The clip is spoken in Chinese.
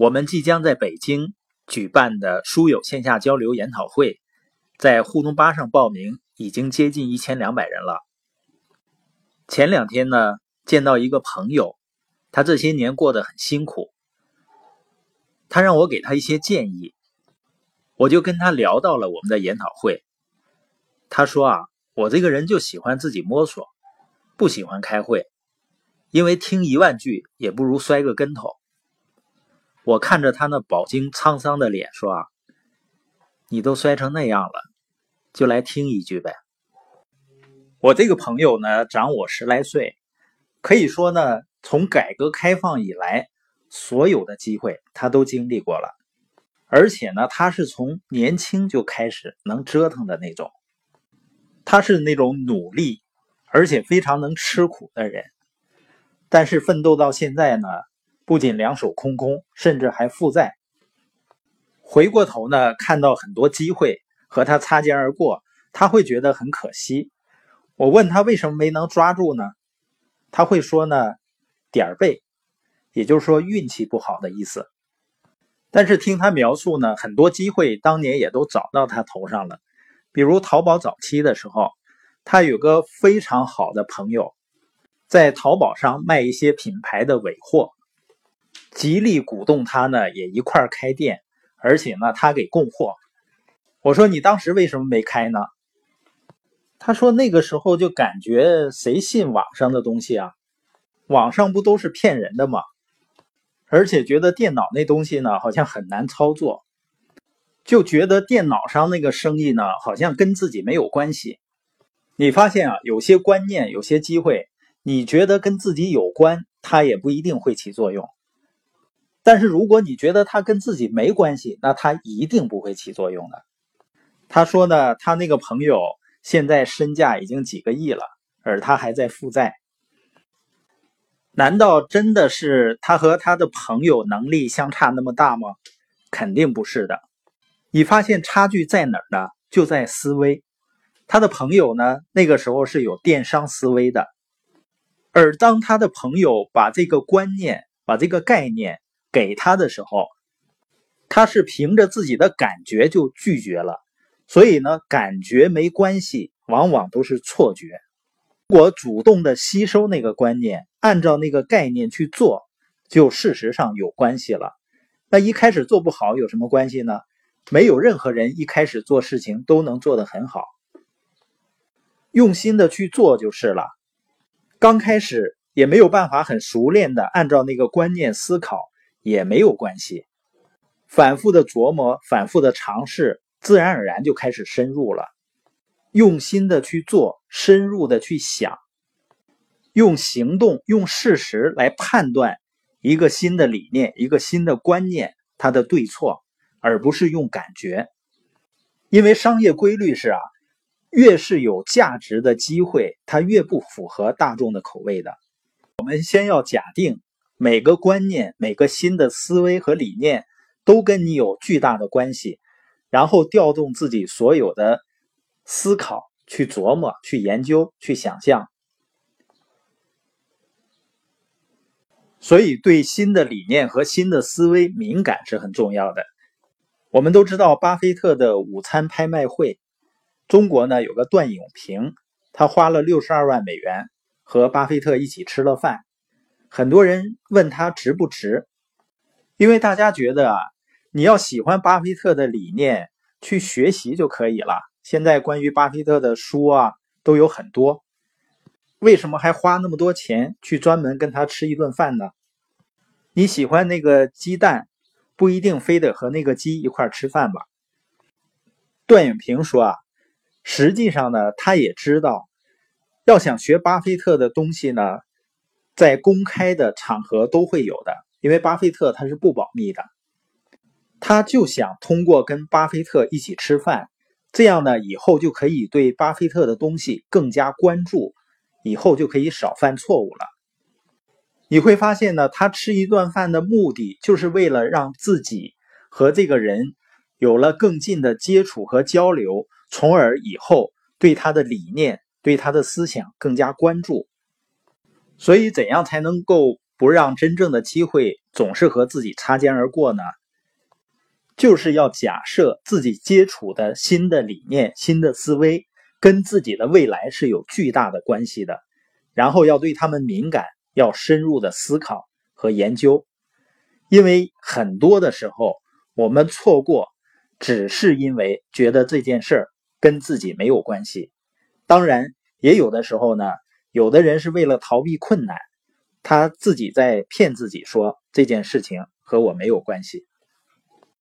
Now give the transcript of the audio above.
我们即将在北京举办的书友线下交流研讨会，在互动吧上报名已经接近一千两百人了。前两天呢，见到一个朋友，他这些年过得很辛苦，他让我给他一些建议，我就跟他聊到了我们的研讨会。他说啊，我这个人就喜欢自己摸索，不喜欢开会。因为听一万句也不如摔个跟头。我看着他那饱经沧桑的脸说：“啊，你都摔成那样了，就来听一句呗。”我这个朋友呢，长我十来岁，可以说呢，从改革开放以来，所有的机会他都经历过了，而且呢，他是从年轻就开始能折腾的那种，他是那种努力而且非常能吃苦的人。但是奋斗到现在呢，不仅两手空空，甚至还负债。回过头呢，看到很多机会和他擦肩而过，他会觉得很可惜。我问他为什么没能抓住呢？他会说呢，点儿背，也就是说运气不好的意思。但是听他描述呢，很多机会当年也都找到他头上了。比如淘宝早期的时候，他有个非常好的朋友。在淘宝上卖一些品牌的尾货，极力鼓动他呢，也一块开店，而且呢，他给供货。我说你当时为什么没开呢？他说那个时候就感觉谁信网上的东西啊？网上不都是骗人的吗？而且觉得电脑那东西呢，好像很难操作，就觉得电脑上那个生意呢，好像跟自己没有关系。你发现啊，有些观念，有些机会。你觉得跟自己有关，它也不一定会起作用。但是如果你觉得它跟自己没关系，那它一定不会起作用的。他说呢，他那个朋友现在身价已经几个亿了，而他还在负债。难道真的是他和他的朋友能力相差那么大吗？肯定不是的。你发现差距在哪儿呢？就在思维。他的朋友呢，那个时候是有电商思维的。而当他的朋友把这个观念、把这个概念给他的时候，他是凭着自己的感觉就拒绝了。所以呢，感觉没关系，往往都是错觉。如果主动的吸收那个观念，按照那个概念去做，就事实上有关系了。那一开始做不好有什么关系呢？没有任何人一开始做事情都能做得很好，用心的去做就是了。刚开始也没有办法很熟练的按照那个观念思考，也没有关系。反复的琢磨，反复的尝试，自然而然就开始深入了。用心的去做，深入的去想，用行动、用事实来判断一个新的理念、一个新的观念它的对错，而不是用感觉。因为商业规律是啊。越是有价值的机会，它越不符合大众的口味的。我们先要假定每个观念、每个新的思维和理念都跟你有巨大的关系，然后调动自己所有的思考去琢磨、去研究、去想象。所以，对新的理念和新的思维敏感是很重要的。我们都知道巴菲特的午餐拍卖会。中国呢有个段永平，他花了六十二万美元和巴菲特一起吃了饭。很多人问他值不值，因为大家觉得啊，你要喜欢巴菲特的理念，去学习就可以了。现在关于巴菲特的书啊都有很多，为什么还花那么多钱去专门跟他吃一顿饭呢？你喜欢那个鸡蛋，不一定非得和那个鸡一块吃饭吧？段永平说啊。实际上呢，他也知道，要想学巴菲特的东西呢，在公开的场合都会有的，因为巴菲特他是不保密的。他就想通过跟巴菲特一起吃饭，这样呢，以后就可以对巴菲特的东西更加关注，以后就可以少犯错误了。你会发现呢，他吃一顿饭的目的，就是为了让自己和这个人有了更近的接触和交流。从而以后对他的理念、对他的思想更加关注。所以，怎样才能够不让真正的机会总是和自己擦肩而过呢？就是要假设自己接触的新的理念、新的思维跟自己的未来是有巨大的关系的，然后要对他们敏感，要深入的思考和研究。因为很多的时候，我们错过，只是因为觉得这件事儿跟自己没有关系。当然，也有的时候呢，有的人是为了逃避困难，他自己在骗自己说这件事情和我没有关系。